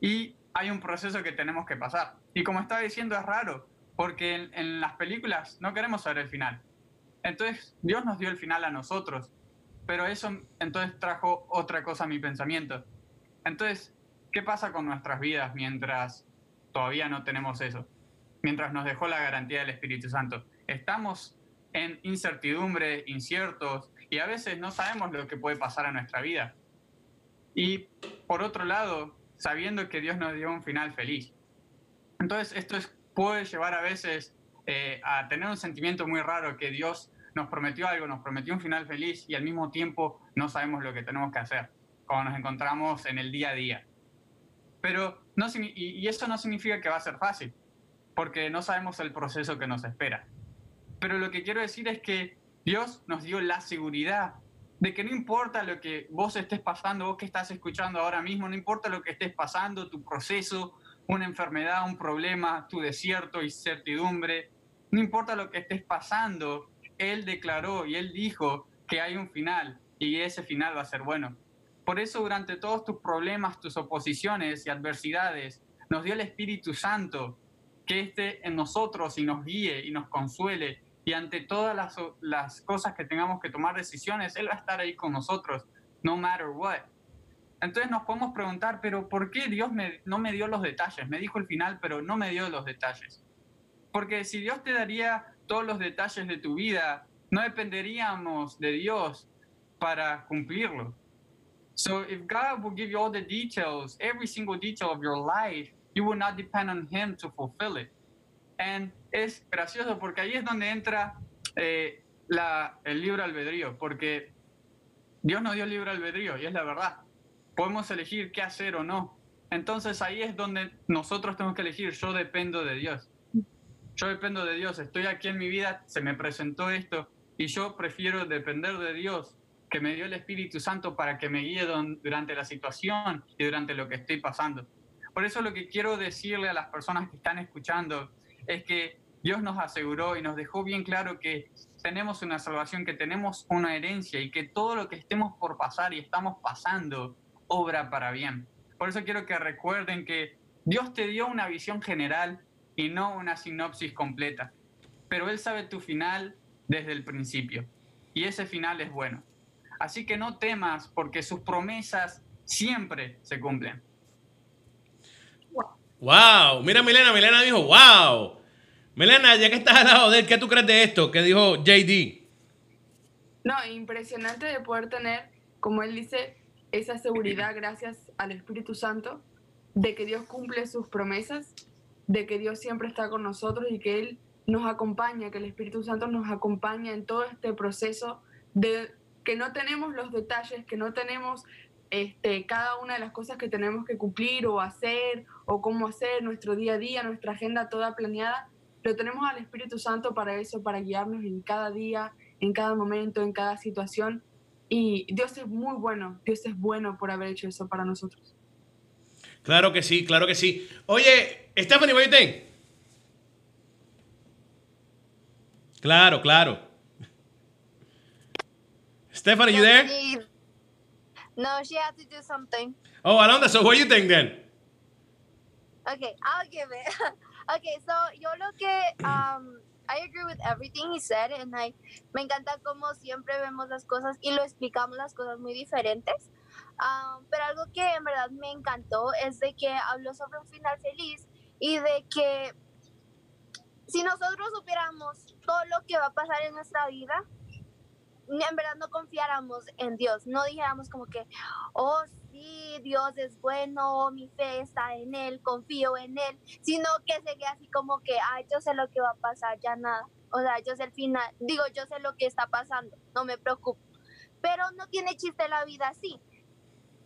Y hay un proceso que tenemos que pasar. Y como estaba diciendo, es raro, porque en, en las películas no queremos saber el final. Entonces, Dios nos dio el final a nosotros, pero eso entonces trajo otra cosa a mi pensamiento. Entonces, ¿qué pasa con nuestras vidas mientras todavía no tenemos eso? Mientras nos dejó la garantía del Espíritu Santo. Estamos en incertidumbre, inciertos, y a veces no sabemos lo que puede pasar en nuestra vida. Y por otro lado, sabiendo que Dios nos dio un final feliz. Entonces, esto es, puede llevar a veces eh, a tener un sentimiento muy raro que Dios nos prometió algo, nos prometió un final feliz y al mismo tiempo no sabemos lo que tenemos que hacer cuando nos encontramos en el día a día. Pero no, y eso no significa que va a ser fácil, porque no sabemos el proceso que nos espera. Pero lo que quiero decir es que Dios nos dio la seguridad de que no importa lo que vos estés pasando, vos que estás escuchando ahora mismo, no importa lo que estés pasando, tu proceso, una enfermedad, un problema, tu desierto, incertidumbre, no importa lo que estés pasando, Él declaró y Él dijo que hay un final y ese final va a ser bueno. Por eso durante todos tus problemas, tus oposiciones y adversidades, nos dio el Espíritu Santo que esté en nosotros y nos guíe y nos consuele. Y ante todas las, las cosas que tengamos que tomar decisiones, Él va a estar ahí con nosotros, no matter what. Entonces nos podemos preguntar, pero ¿por qué Dios no me dio los detalles? Me dijo el final, pero no me dio los detalles. Porque si Dios te daría todos los detalles de tu vida, no dependeríamos de Dios para cumplirlo. So if God will give you all the details, every single detail of your life, you will not depend on Him to fulfill it. Es gracioso porque ahí es donde entra eh, el libre albedrío, porque Dios nos dio el libre albedrío y es la verdad. Podemos elegir qué hacer o no. Entonces ahí es donde nosotros tenemos que elegir, yo dependo de Dios. Yo dependo de Dios, estoy aquí en mi vida, se me presentó esto y yo prefiero depender de Dios que me dio el Espíritu Santo para que me guíe durante la situación y durante lo que estoy pasando. Por eso lo que quiero decirle a las personas que están escuchando es que Dios nos aseguró y nos dejó bien claro que tenemos una salvación, que tenemos una herencia y que todo lo que estemos por pasar y estamos pasando obra para bien. Por eso quiero que recuerden que Dios te dio una visión general y no una sinopsis completa. Pero Él sabe tu final desde el principio. Y ese final es bueno. Así que no temas porque sus promesas siempre se cumplen. Wow, mira Milena, Milena dijo, wow. Milena, ya que estás al lado de él, ¿qué tú crees de esto? ¿Qué dijo JD? No, impresionante de poder tener, como él dice, esa seguridad gracias al Espíritu Santo de que Dios cumple sus promesas, de que Dios siempre está con nosotros y que Él nos acompaña, que el Espíritu Santo nos acompaña en todo este proceso de que no tenemos los detalles, que no tenemos este, cada una de las cosas que tenemos que cumplir o hacer o cómo hacer nuestro día a día, nuestra agenda toda planeada, lo tenemos al Espíritu Santo para eso, para guiarnos en cada día, en cada momento, en cada situación. Y Dios es muy bueno, Dios es bueno por haber hecho eso para nosotros. Claro que sí, claro que sí. Oye, Stephanie, what do you think? Claro, claro. Stephanie, you there? No, she had to do something. Oh, Alondra, so what do you think then? Okay, I'll give it. okay, so yo lo que um, I agree with everything he said, and I me encanta como siempre vemos las cosas y lo explicamos las cosas muy diferentes. Um, pero algo que en verdad me encantó es de que habló sobre un final feliz y de que si nosotros supiéramos todo lo que va a pasar en nuestra vida, en verdad no confiáramos en Dios, no dijéramos como que, oh Dios es bueno, mi fe está en Él, confío en Él, sino que sería así como que, ay, yo sé lo que va a pasar, ya nada, o sea, yo sé el final, digo, yo sé lo que está pasando, no me preocupo, pero no tiene chiste la vida así.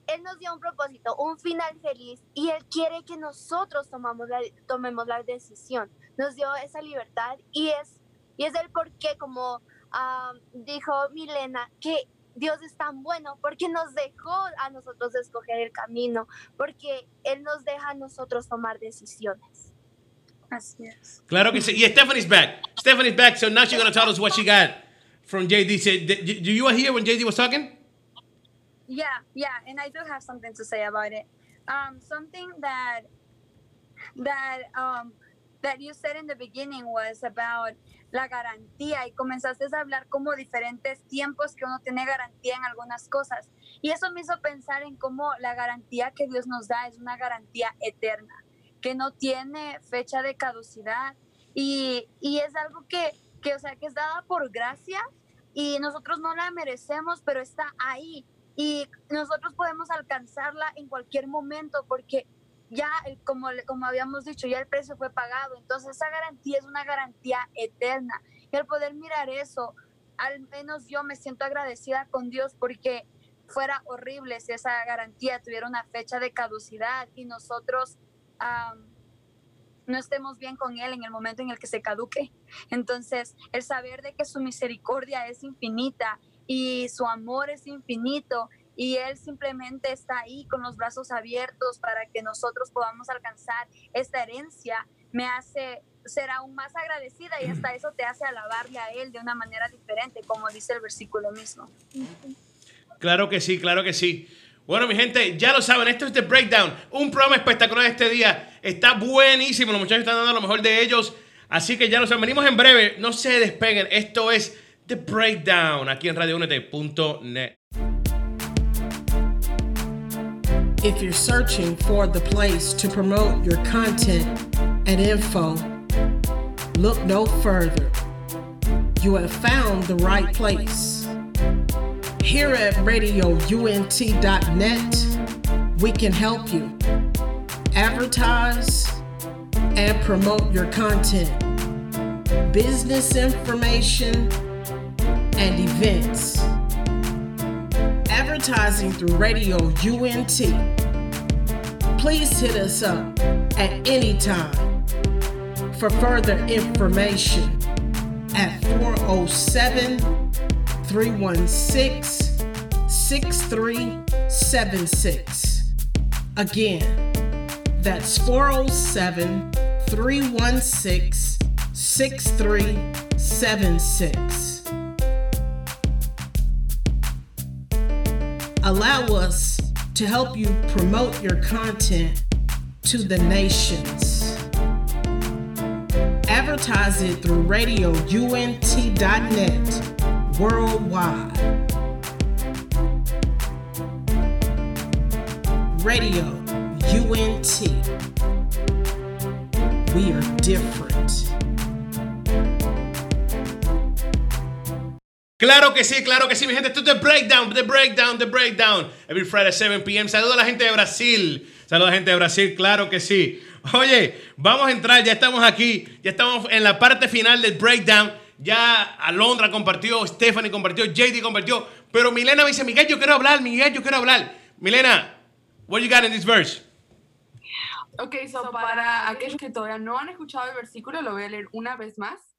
Él nos dio un propósito, un final feliz, y Él quiere que nosotros tomamos la, tomemos la decisión. Nos dio esa libertad y es, y es el por qué, como ah, dijo Milena, que Dios es tan bueno porque nos dejó a nosotros escoger el camino, porque Él nos deja a nosotros tomar decisiones. Así es. Claro que sí. Y Stephanie's back. Stephanie's back, so now she's going to tell us what she got from JD. Did, did you hear when JD was talking? Yeah, yeah, and I do have something to say about it. Um, something that that um, that you said in the beginning was about la garantía y comenzaste a hablar como diferentes tiempos que uno tiene garantía en algunas cosas. Y eso me hizo pensar en cómo la garantía que Dios nos da es una garantía eterna, que no tiene fecha de caducidad y, y es algo que, que, o sea, que es dada por gracia y nosotros no la merecemos, pero está ahí y nosotros podemos alcanzarla en cualquier momento porque ya, como, como habíamos dicho, ya el precio fue pagado. Entonces esa garantía es una garantía eterna. Y al poder mirar eso, al menos yo me siento agradecida con Dios porque fuera horrible si esa garantía tuviera una fecha de caducidad y nosotros no estemos bien con Él en el momento en el que se caduque. Entonces, el saber de que su misericordia es infinita y su amor es infinito y Él simplemente está ahí con los brazos abiertos para que nosotros podamos alcanzar esta herencia, me hace ser aún más agradecida y hasta eso te hace alabarle a Él de una manera diferente, como dice el versículo mismo. Claro que sí, claro que sí. Bueno, mi gente, ya lo saben, esto es The Breakdown, un programa espectacular este día. Está buenísimo, los muchachos están dando lo mejor de ellos. Así que ya lo saben, venimos en breve, no se despeguen. Esto es The Breakdown aquí en radiounete.net. If you're searching for the place to promote your content and info, look no further. You have found the right place. Here at radiount.net, we can help you advertise and promote your content, business information, and events advertising through Radio UNT, please hit us up at any time for further information at 407 316 6376. Again, that's 407 316 6376. Allow us to help you promote your content to the nations. Advertise it through radiount.net worldwide. Radio UNT. We are different. Claro que sí, claro que sí, mi gente. Esto es The Breakdown, The Breakdown, The Breakdown. Every Friday 7 p.m. Saludos a la gente de Brasil. Saludos a la gente de Brasil, claro que sí. Oye, vamos a entrar, ya estamos aquí, ya estamos en la parte final del Breakdown. Ya Alondra compartió, Stephanie compartió, JD compartió. Pero Milena me dice, Miguel, yo quiero hablar, Miguel, yo quiero hablar. Milena, what you got in this verse? Ok, so para aquellos que todavía no han escuchado el versículo, lo voy a leer una vez más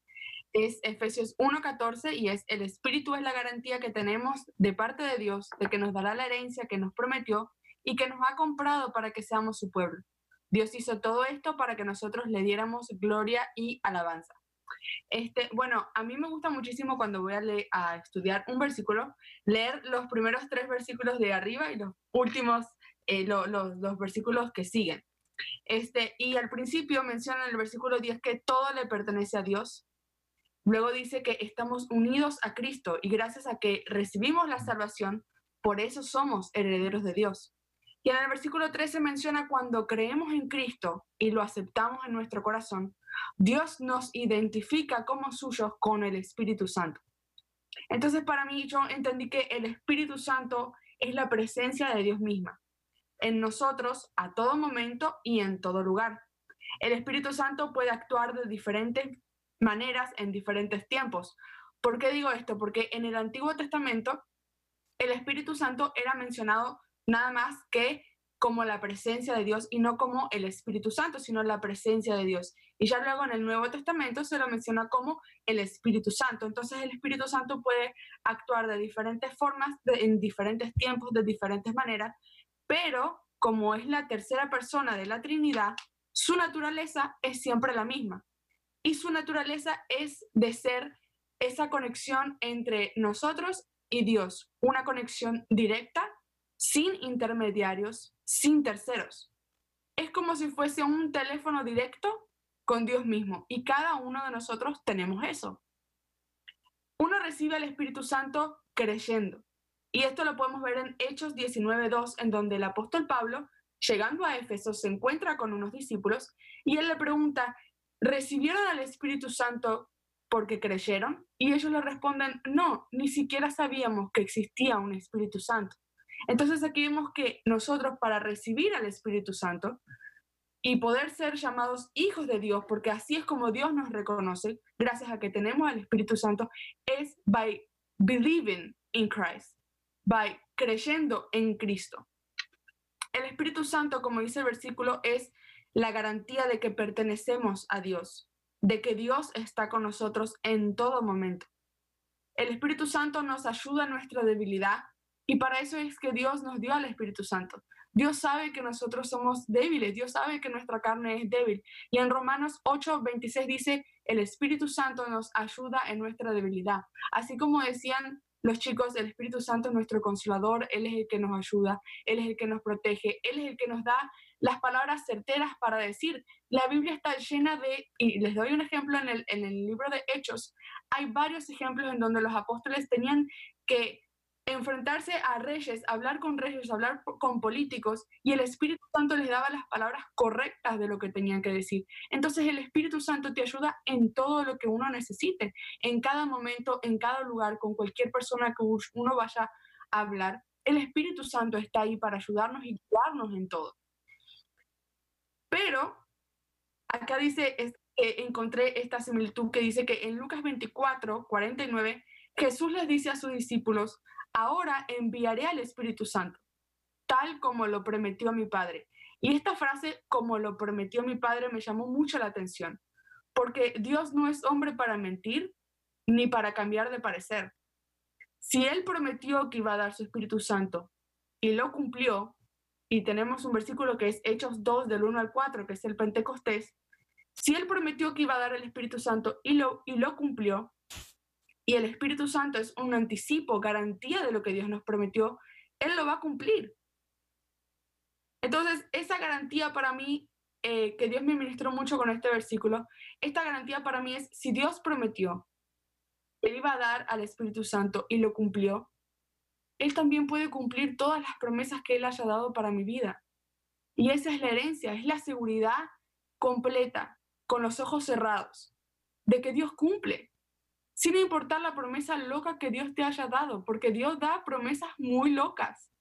es Efesios 1.14 y es el Espíritu es la garantía que tenemos de parte de Dios de que nos dará la herencia que nos prometió y que nos ha comprado para que seamos su pueblo. Dios hizo todo esto para que nosotros le diéramos gloria y alabanza. Este, bueno, a mí me gusta muchísimo cuando voy a, leer, a estudiar un versículo, leer los primeros tres versículos de arriba y los últimos, eh, los, los versículos que siguen. Este, y al principio menciona en el versículo 10 que todo le pertenece a Dios, Luego dice que estamos unidos a Cristo y gracias a que recibimos la salvación, por eso somos herederos de Dios. Y en el versículo 13 menciona cuando creemos en Cristo y lo aceptamos en nuestro corazón, Dios nos identifica como suyos con el Espíritu Santo. Entonces para mí yo entendí que el Espíritu Santo es la presencia de Dios misma en nosotros a todo momento y en todo lugar. El Espíritu Santo puede actuar de diferentes maneras en diferentes tiempos. ¿Por qué digo esto? Porque en el Antiguo Testamento el Espíritu Santo era mencionado nada más que como la presencia de Dios y no como el Espíritu Santo, sino la presencia de Dios. Y ya luego en el Nuevo Testamento se lo menciona como el Espíritu Santo. Entonces el Espíritu Santo puede actuar de diferentes formas, en diferentes tiempos, de diferentes maneras, pero como es la tercera persona de la Trinidad, su naturaleza es siempre la misma y su naturaleza es de ser esa conexión entre nosotros y Dios, una conexión directa, sin intermediarios, sin terceros. Es como si fuese un teléfono directo con Dios mismo. Y cada uno de nosotros tenemos eso. Uno recibe al Espíritu Santo creyendo. Y esto lo podemos ver en Hechos 19.2, en donde el apóstol Pablo, llegando a Éfeso, se encuentra con unos discípulos y él le pregunta, ¿recibieron al Espíritu Santo porque creyeron? Y ellos le responden, no, ni siquiera sabíamos que existía un Espíritu Santo. Entonces aquí vemos que nosotros para recibir al Espíritu Santo y poder ser llamados hijos de Dios, porque así es como Dios nos reconoce, gracias a que tenemos al Espíritu Santo, es by believing in Christ, by creyendo en Cristo. El Espíritu Santo, como dice el versículo, es la garantía de que pertenecemos a Dios, de que Dios está con nosotros en todo momento. El Espíritu Santo nos ayuda en nuestra debilidad y para eso es que Dios nos dio al Espíritu Santo. Dios sabe que nosotros somos débiles, Dios sabe que nuestra carne es débil. Y en Romanos 8, 26 dice, el Espíritu Santo nos ayuda en nuestra debilidad. Así como decían los chicos, el Espíritu Santo es nuestro consolador, Él es el que nos ayuda, Él es el que nos protege, Él es el que nos da las palabras certeras para decir. La Biblia está llena de, y les doy un ejemplo en el, en el libro de Hechos, hay varios ejemplos en donde los apóstoles tenían que enfrentarse a reyes, hablar con reyes, hablar con políticos, y el Espíritu Santo les daba las palabras correctas de lo que tenían que decir. Entonces el Espíritu Santo te ayuda en todo lo que uno necesite, en cada momento, en cada lugar, con cualquier persona que uno vaya a hablar. El Espíritu Santo está ahí para ayudarnos y guiarnos en todo. Pero acá dice, que encontré esta similitud que dice que en Lucas 24, 49, Jesús les dice a sus discípulos, ahora enviaré al Espíritu Santo, tal como lo prometió mi Padre. Y esta frase, como lo prometió mi Padre, me llamó mucho la atención, porque Dios no es hombre para mentir ni para cambiar de parecer. Si Él prometió que iba a dar su Espíritu Santo y lo cumplió, y tenemos un versículo que es Hechos 2 del 1 al 4, que es el Pentecostés, si Él prometió que iba a dar el Espíritu Santo y lo, y lo cumplió, y el Espíritu Santo es un anticipo, garantía de lo que Dios nos prometió, Él lo va a cumplir. Entonces, esa garantía para mí, eh, que Dios me ministró mucho con este versículo, esta garantía para mí es, si Dios prometió, Él iba a dar al Espíritu Santo y lo cumplió, Él también puede cumplir todas las promesas que Él haya dado para mi vida. Y esa es la herencia, es la seguridad completa, con los ojos cerrados, de que Dios cumple sin importar la promesa loca que Dios te haya dado, porque Dios da promesas muy locas.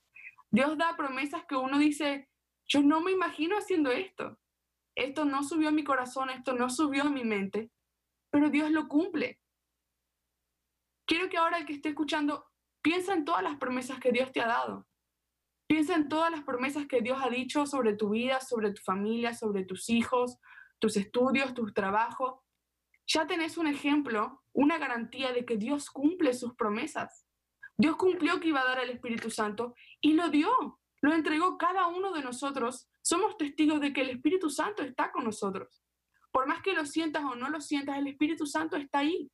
Dios da promesas que uno dice, yo no me imagino haciendo esto. Esto no subió a mi corazón, esto no subió a mi mente, pero Dios lo cumple. Quiero que ahora el que esté escuchando piensa en todas las promesas que Dios te ha dado. Piensa en todas las promesas que Dios ha dicho sobre tu vida, sobre tu familia, sobre tus hijos, tus estudios, tus trabajos ya tenés un ejemplo, una garantía de que Dios cumple sus promesas. Dios cumplió que iba a dar el Espíritu Santo y lo dio, lo entregó cada uno de nosotros. Somos testigos de que el Espíritu Santo está con nosotros. Por más que lo sientas o no lo sientas, el Espíritu Santo está ahí.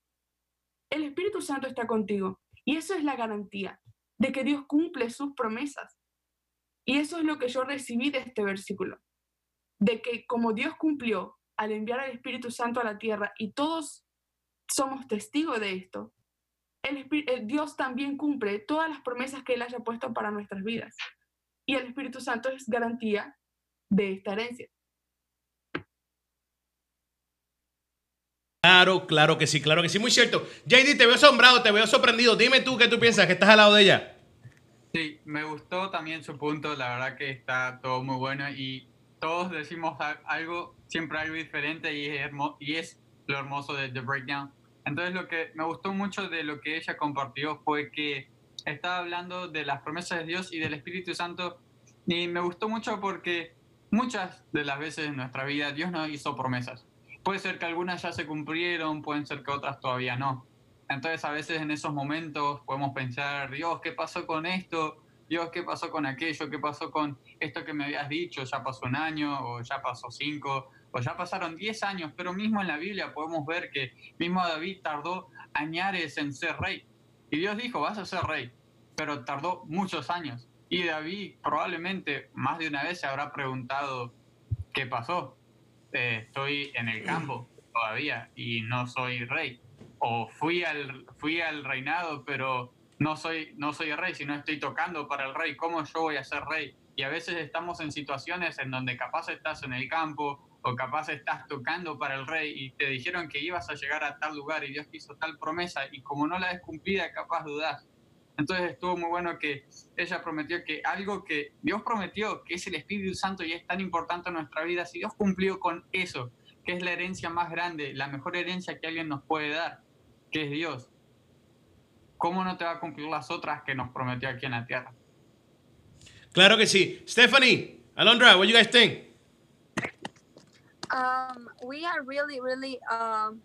El Espíritu Santo está contigo. Y eso es la garantía de que Dios cumple sus promesas. Y eso es lo que yo recibí de este versículo. De que como Dios cumplió al enviar al Espíritu Santo a la tierra, y todos somos testigos de esto, el, Dios también cumple todas las promesas que Él haya puesto para nuestras vidas. Y el Espíritu Santo es garantía de esta herencia. Claro, claro que sí, claro que sí, muy cierto. JD, te veo asombrado, te veo sorprendido. Dime tú qué tú piensas, que estás al lado de ella. Sí, me gustó también su punto, la verdad que está todo muy bueno y todos decimos algo, siempre algo diferente y es, lo hermoso de The Breakdown. Entonces lo que me gustó mucho de lo que ella compartió fue que estaba hablando de las promesas de Dios y del Espíritu Santo y me gustó mucho porque muchas de las veces en nuestra vida Dios nos hizo promesas. Puede ser que algunas ya se cumplieron, pueden ser que otras todavía no. Entonces a veces en esos momentos podemos pensar, Dios, ¿qué pasó con esto? Dios, ¿qué pasó con aquello? ¿Qué pasó con esto que me habías dicho? Ya pasó un año o ya pasó cinco o ya pasaron diez años, pero mismo en la Biblia podemos ver que mismo David tardó añares en ser rey. Y Dios dijo, vas a ser rey, pero tardó muchos años. Y David probablemente más de una vez se habrá preguntado, ¿qué pasó? Eh, estoy en el campo todavía y no soy rey. O fui al, fui al reinado, pero no soy, no soy rey, sino estoy tocando para el rey. ¿Cómo yo voy a ser rey? Y a veces estamos en situaciones en donde capaz estás en el campo o capaz estás tocando para el rey y te dijeron que ibas a llegar a tal lugar y Dios te hizo tal promesa y como no la has cumplida, capaz dudás. Entonces estuvo muy bueno que ella prometió que algo que Dios prometió, que es el Espíritu Santo y es tan importante en nuestra vida, si Dios cumplió con eso, que es la herencia más grande, la mejor herencia que alguien nos puede dar, que es Dios, ¿cómo no te va a cumplir las otras que nos prometió aquí en la tierra? Claro que sí. Stephanie, Alondra, what you guys think? Um, we are really, really um,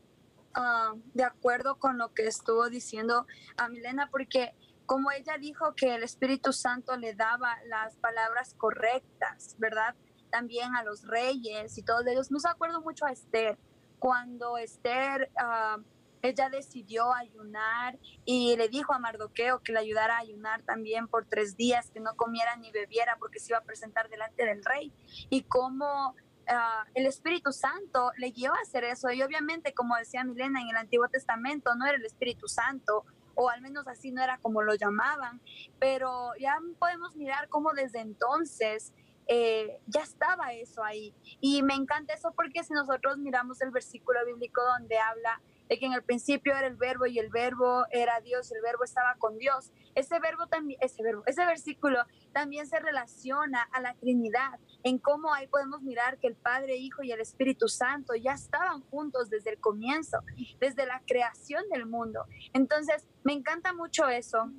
um, de acuerdo con lo que estuvo diciendo a Milena, porque como ella dijo que el Espíritu Santo le daba las palabras correctas, ¿verdad? También a los reyes y todos ellos. Nos acuerdo mucho a Esther, cuando Esther, um, ella decidió ayunar y le dijo a Mardoqueo que le ayudara a ayunar también por tres días, que no comiera ni bebiera porque se iba a presentar delante del rey. Y cómo ah, el Espíritu Santo le guió a hacer eso. Y obviamente, como decía Milena, en el Antiguo Testamento no era el Espíritu Santo, o al menos así no era como lo llamaban, pero ya podemos mirar cómo desde entonces eh, ya estaba eso ahí. Y me encanta eso porque si nosotros miramos el versículo bíblico donde habla de que en el principio era el verbo y el verbo era Dios, el verbo estaba con Dios. Ese verbo también, ese verbo, ese versículo también se relaciona a la Trinidad, en cómo ahí podemos mirar que el Padre, Hijo y el Espíritu Santo ya estaban juntos desde el comienzo, desde la creación del mundo. Entonces, me encanta mucho eso.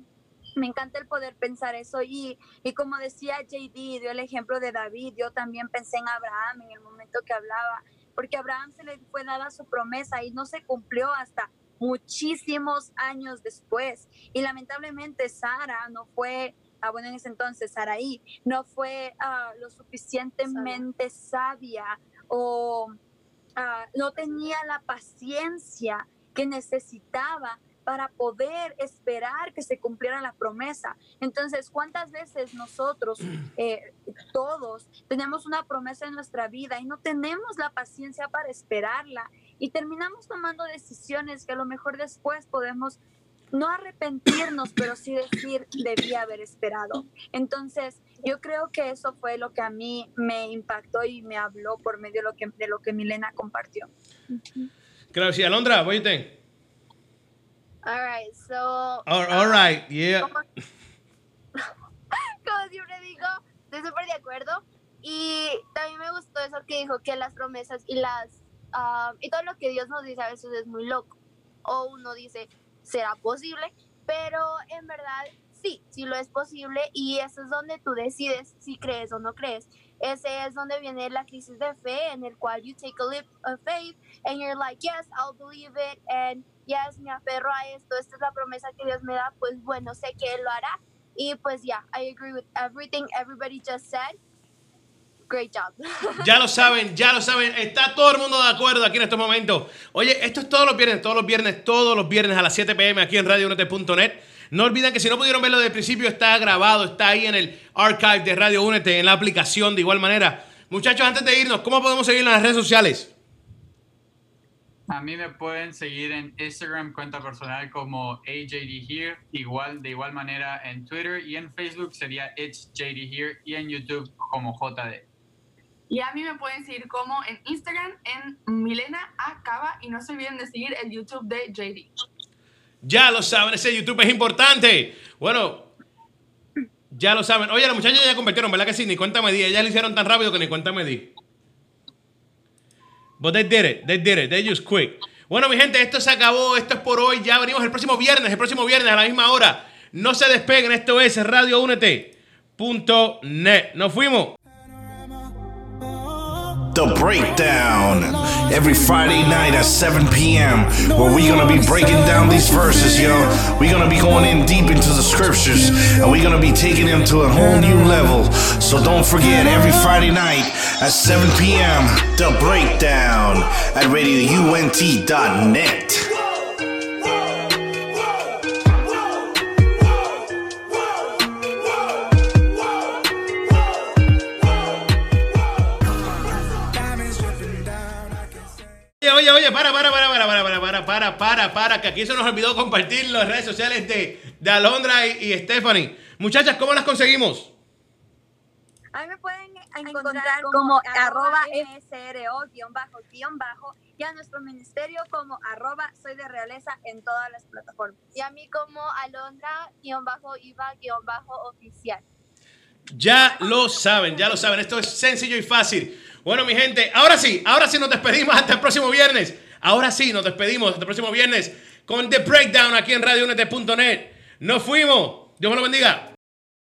Me encanta el poder pensar eso y, y como decía JD, dio el ejemplo de David, yo también pensé en Abraham en el momento que hablaba porque Abraham se le fue dada su promesa y no se cumplió hasta muchísimos años después. Y lamentablemente Sara no fue, ah, bueno, en ese entonces Saraí, no fue ah, lo suficientemente sabia o ah, no tenía la paciencia que necesitaba para poder esperar que se cumpliera la promesa. Entonces, ¿cuántas veces nosotros, eh, todos, tenemos una promesa en nuestra vida y no tenemos la paciencia para esperarla y terminamos tomando decisiones que a lo mejor después podemos no arrepentirnos, pero sí decir, debía haber esperado. Entonces, yo creo que eso fue lo que a mí me impactó y me habló por medio de lo que, de lo que Milena compartió. Claro, sí, Alondra, you think? All right, so. All, all right, yeah. Como, como siempre digo, estoy súper de acuerdo. Y también me gustó eso que dijo que las promesas y las ah, y todo lo que Dios nos dice a veces es muy loco. O uno dice, ¿será posible? Pero en verdad sí, sí lo es posible y eso es donde tú decides si crees o no crees. Ese es donde viene la crisis de fe en el cual you take a leap of faith and you're like, yes, I'll believe it and yes, me aferro a esto, esta es la promesa que Dios me da, pues bueno, sé que Él lo hará. Y pues yeah, I agree with everything everybody just said. Great job. Ya lo saben, ya lo saben. Está todo el mundo de acuerdo aquí en estos momentos. Oye, esto es todos los viernes, todos los viernes, todos los viernes a las 7 pm aquí en radiounete.net. No olviden que si no pudieron verlo desde el principio, está grabado, está ahí en el archive de Radio Únete, en la aplicación de igual manera. Muchachos, antes de irnos, ¿cómo podemos seguir en las redes sociales? A mí me pueden seguir en Instagram, cuenta personal como AJD Here, igual, de igual manera en Twitter y en Facebook sería It's JD Here y en YouTube como JD. Y a mí me pueden seguir como en Instagram en Milena Acaba y no se olviden de seguir el YouTube de JD. Ya lo saben, ese YouTube es importante. Bueno, ya lo saben. Oye, las muchachas ya convirtieron, ¿verdad que sí? Ni cuenta me di. Ellas lo hicieron tan rápido que ni cuenta me di. But they did it, they did it, they just quick. Bueno, mi gente, esto se acabó, esto es por hoy. Ya venimos el próximo viernes, el próximo viernes a la misma hora. No se despeguen, esto es radioúnete.net. Nos fuimos. The Breakdown. Every Friday night at 7 p.m., where we're gonna be breaking down these verses, yo. We're gonna be going in deep into the scriptures, and we're gonna be taking them to a whole new level. So don't forget, every Friday night at 7 p.m., The Breakdown at radiount.net. para, para, para, para, para, para, para, que aquí se nos olvidó compartir las redes sociales de, de Alondra y, y Stephanie. Muchachas, ¿cómo las conseguimos? A mí me pueden encontrar como arroba MSRO guion bajo guion bajo y a nuestro ministerio como arroba soy de realeza en todas las plataformas. Y a mí como Alondra-Iva-oficial. Ya lo saben, ya lo saben. Esto es sencillo y fácil. Bueno, mi gente, ahora sí, ahora sí nos despedimos hasta el próximo viernes. Ahora sí nos despedimos hasta el próximo viernes con The Breakdown aquí en RadioUnete.net. Nos fuimos. Dios me lo bendiga.